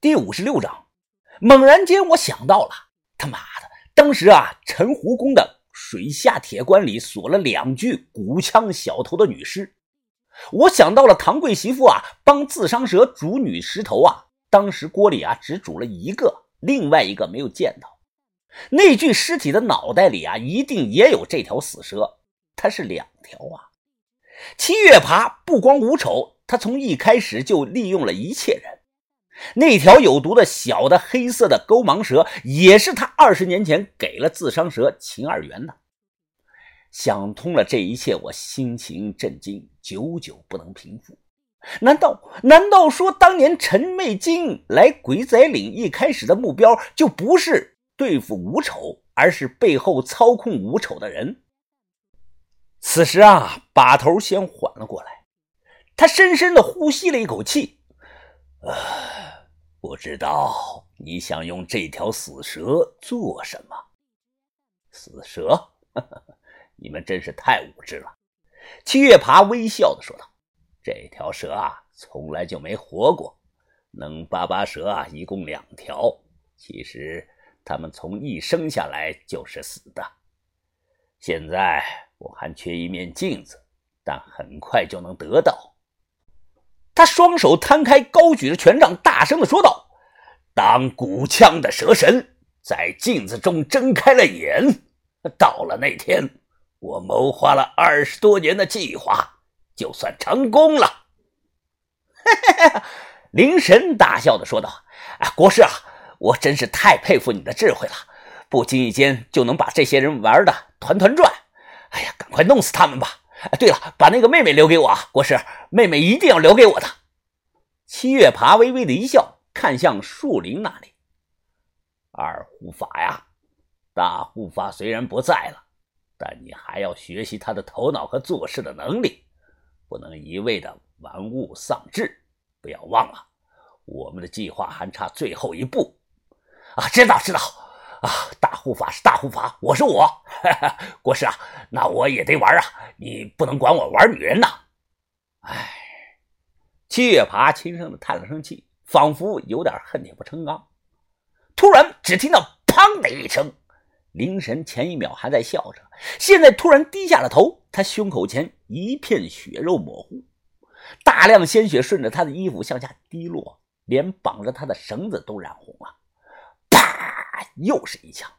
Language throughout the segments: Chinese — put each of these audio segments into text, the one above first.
第五十六章，猛然间我想到了，他妈的，当时啊，陈湖宫的水下铁棺里锁了两具古枪小头的女尸。我想到了唐贵媳妇啊，帮自伤蛇煮女尸头啊，当时锅里啊只煮了一个，另外一个没有见到。那具尸体的脑袋里啊，一定也有这条死蛇，它是两条啊。七月爬不光无丑，他从一开始就利用了一切人。那条有毒的小的黑色的钩芒蛇，也是他二十年前给了自伤蛇秦二元的。想通了这一切，我心情震惊，久久不能平复。难道难道说当年陈媚金来鬼仔岭一开始的目标就不是对付吴丑，而是背后操控吴丑的人？此时啊，把头先缓了过来，他深深的呼吸了一口气，啊，不知道你想用这条死蛇做什么？死蛇？你们真是太无知了。七月爬微笑的说道：“这条蛇啊，从来就没活过。能巴巴蛇啊，一共两条。其实它们从一生下来就是死的。现在。”我还缺一面镜子，但很快就能得到。他双手摊开，高举着权杖，大声的说道：“当古枪的蛇神在镜子中睁开了眼，到了那天，我谋划了二十多年的计划就算成功了。”灵神大笑的说道：“啊，国师啊，我真是太佩服你的智慧了，不经意间就能把这些人玩的团团转。”哎呀，赶快弄死他们吧！哎，对了，把那个妹妹留给我啊，国师，妹妹一定要留给我的。七月爬微微的一笑，看向树林那里。二护法呀，大护法虽然不在了，但你还要学习他的头脑和做事的能力，不能一味的玩物丧志。不要忘了，我们的计划还差最后一步。啊，知道，知道。啊，大护法是大护法，我是我，哈 哈国师啊，那我也得玩啊，你不能管我玩女人呐。哎，七月爬轻声的叹了声气，仿佛有点恨铁不成钢。突然，只听到“砰”的一声，灵神前一秒还在笑着，现在突然低下了头，他胸口前一片血肉模糊，大量鲜血顺着他的衣服向下滴落，连绑着他的绳子都染红了。又是一枪，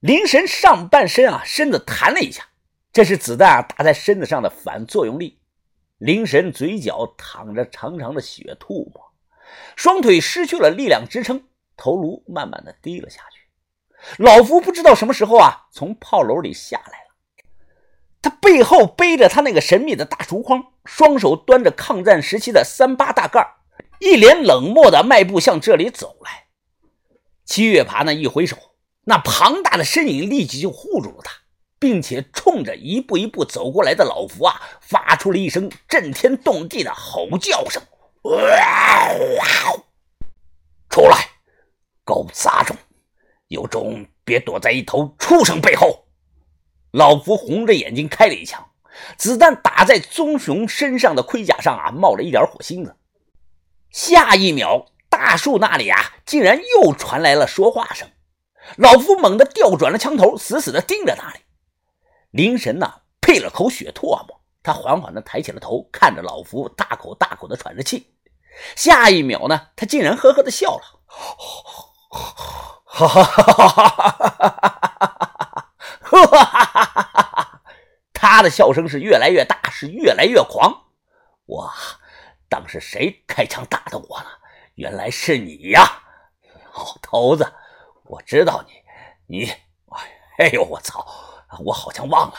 灵神上半身啊，身子弹了一下，这是子弹啊打在身子上的反作用力。灵神嘴角淌着长长的血吐沫，双腿失去了力量支撑，头颅慢慢的低了下去。老夫不知道什么时候啊，从炮楼里下来了，他背后背着他那个神秘的大竹筐，双手端着抗战时期的三八大盖，一脸冷漠的迈步向这里走来。七月爬那一挥手，那庞大的身影立即就护住了他，并且冲着一步一步走过来的老福啊，发出了一声震天动地的吼叫声：“哇出来，狗杂种，有种别躲在一头畜生背后！”老福红着眼睛开了一枪，子弹打在棕熊身上的盔甲上啊，冒了一点火星子。下一秒。大树那里啊，竟然又传来了说话声。老夫猛地调转了枪头，死死地盯着那里。灵神呐，配了口血唾沫，他缓缓地抬起了头，看着老夫，大口大口地喘着气。下一秒呢，他竟然呵呵地笑了，哈哈哈哈哈哈哈！他的笑声是越来越大，是越来越狂。哇，当时谁开枪打的我呢？原来是你呀，老头子！我知道你，你……哎呦，我操！我好像忘了。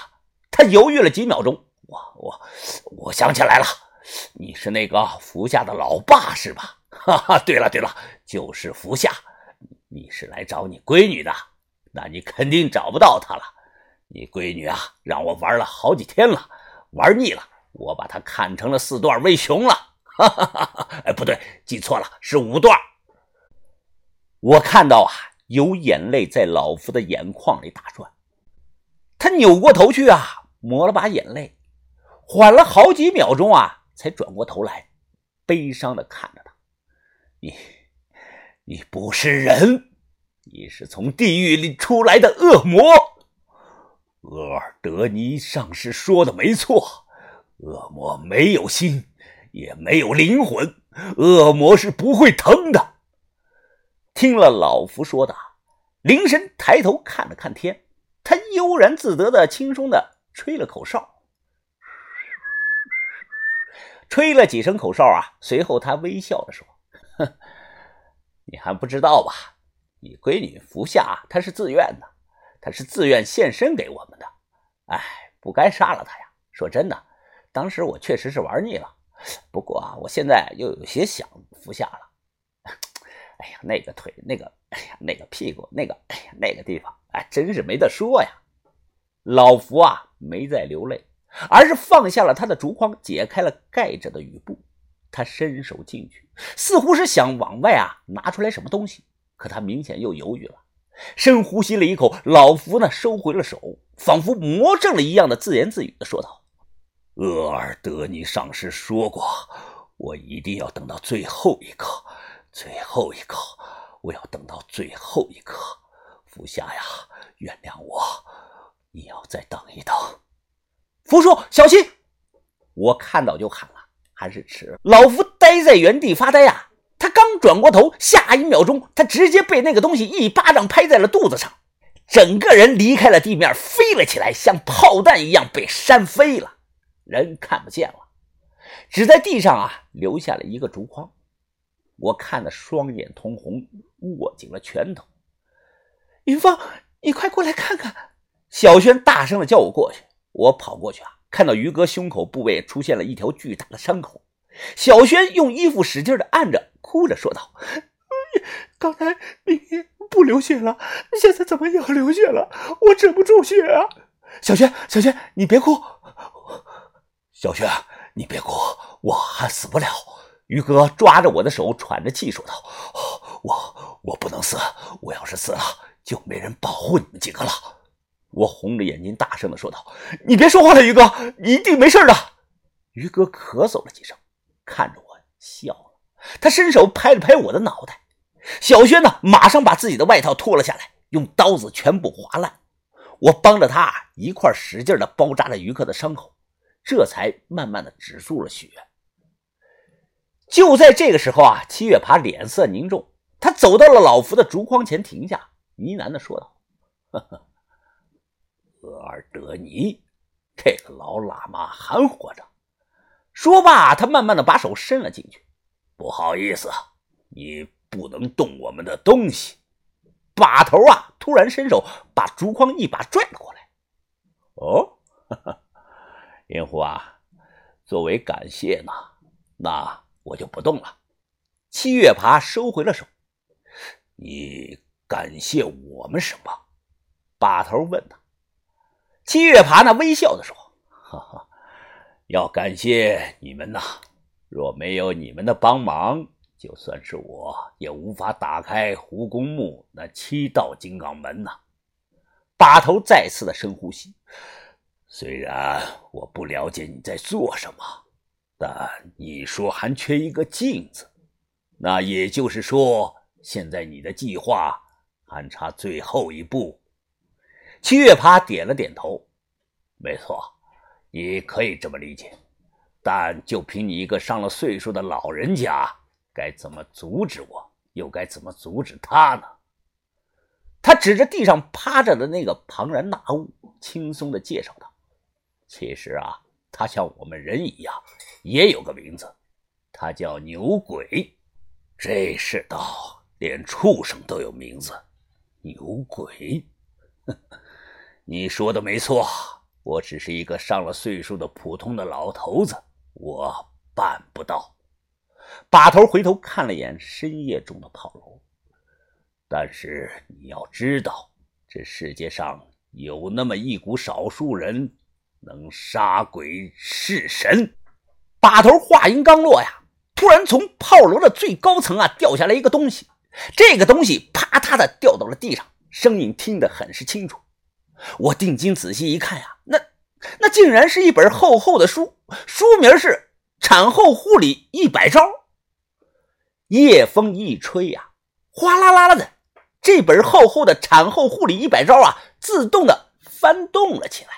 他犹豫了几秒钟，我……我……我想起来了，你是那个福下的老爸是吧？哈哈，对了对了，就是福下。你是来找你闺女的，那你肯定找不到她了。你闺女啊，让我玩了好几天了，玩腻了，我把她看成了四段喂熊了。哈哈哈哈哎，不对，记错了，是五段。我看到啊，有眼泪在老夫的眼眶里打转。他扭过头去啊，抹了把眼泪，缓了好几秒钟啊，才转过头来，悲伤的看着他：“你，你不是人，你是从地狱里出来的恶魔。厄尔德尼上师说的没错，恶魔没有心，也没有灵魂，恶魔是不会疼的。听了老福说的，灵神抬头看了看天，他悠然自得的轻松的吹了口哨，吹了几声口哨啊，随后他微笑着说：“哼。”你还不知道吧？你闺女福下，她是自愿的，她是自愿献身给我们的。哎，不该杀了她呀！说真的，当时我确实是玩腻了。不过啊，我现在又有些想服下了。哎呀，那个腿，那个，哎呀，那个屁股，那个，哎呀，那个地方，哎，真是没得说呀。老福啊，没再流泪，而是放下了他的竹筐，解开了盖着的雨布。他伸手进去，似乎是想往外啊拿出来什么东西，可他明显又犹豫了。深呼吸了一口，老福呢收回了手，仿佛魔怔了一样的自言自语的说道：“厄尔德尼上师说过，我一定要等到最后一刻，最后一刻，我要等到最后一刻。福下呀，原谅我，你要再等一等。”福叔，小心！我看到就喊了。还是迟，老夫呆在原地发呆啊！他刚转过头，下一秒钟，他直接被那个东西一巴掌拍在了肚子上，整个人离开了地面，飞了起来，像炮弹一样被扇飞了，人看不见了，只在地上啊留下了一个竹筐。我看得双眼通红，握紧了拳头。云芳，你快过来看看！小轩大声的叫我过去，我跑过去啊。看到于哥胸口部位出现了一条巨大的伤口，小轩用衣服使劲的按着，哭着说道：“刚才明明不流血了，现在怎么又流血了？我止不住血啊！”小轩，小轩，你别哭。小轩，你别哭，我还死不了。于哥抓着我的手，喘着气说道：“我我不能死，我要是死了，就没人保护你们几个了。”我红着眼睛大声的说道：“你别说话了，于哥，你一定没事的。”于哥咳嗽了几声，看着我笑了。他伸手拍了拍我的脑袋。小轩呢，马上把自己的外套脱了下来，用刀子全部划烂。我帮着他一块使劲的包扎了于哥的伤口，这才慢慢的止住了血。就在这个时候啊，七月爬脸色凝重，他走到了老福的竹筐前，停下，呢喃的说道：“呵呵。”厄尔德尼，这个老喇嘛还活着。说罢，他慢慢的把手伸了进去。不好意思，你不能动我们的东西。把头啊，突然伸手把竹筐一把拽了过来。哦，哈 哈银狐啊，作为感谢呢，那我就不动了。七月爬收回了手。你感谢我们什么？把头问他。七月爬那微笑的说：“哈哈，要感谢你们呐！若没有你们的帮忙，就算是我也无法打开胡公墓那七道金刚门呐。”把头再次的深呼吸。虽然我不了解你在做什么，但你说还缺一个镜子，那也就是说，现在你的计划还差最后一步。七月爬点了点头，没错，你可以这么理解。但就凭你一个上了岁数的老人家，该怎么阻止我，又该怎么阻止他呢？他指着地上趴着的那个庞然大物，轻松的介绍道：“其实啊，他像我们人一样，也有个名字，他叫牛鬼。这世道连畜生都有名字，牛鬼。”你说的没错，我只是一个上了岁数的普通的老头子，我办不到。把头回头看了眼深夜中的炮楼，但是你要知道，这世界上有那么一股少数人能杀鬼弑神。把头话音刚落呀，突然从炮楼的最高层啊掉下来一个东西，这个东西啪嗒的掉到了地上，声音听得很是清楚。我定睛仔细一看呀，那那竟然是一本厚厚的书，书名是《产后护理一百招》。夜风一吹呀，哗啦啦的，这本厚厚的产后护理一百招啊，自动的翻动了起来。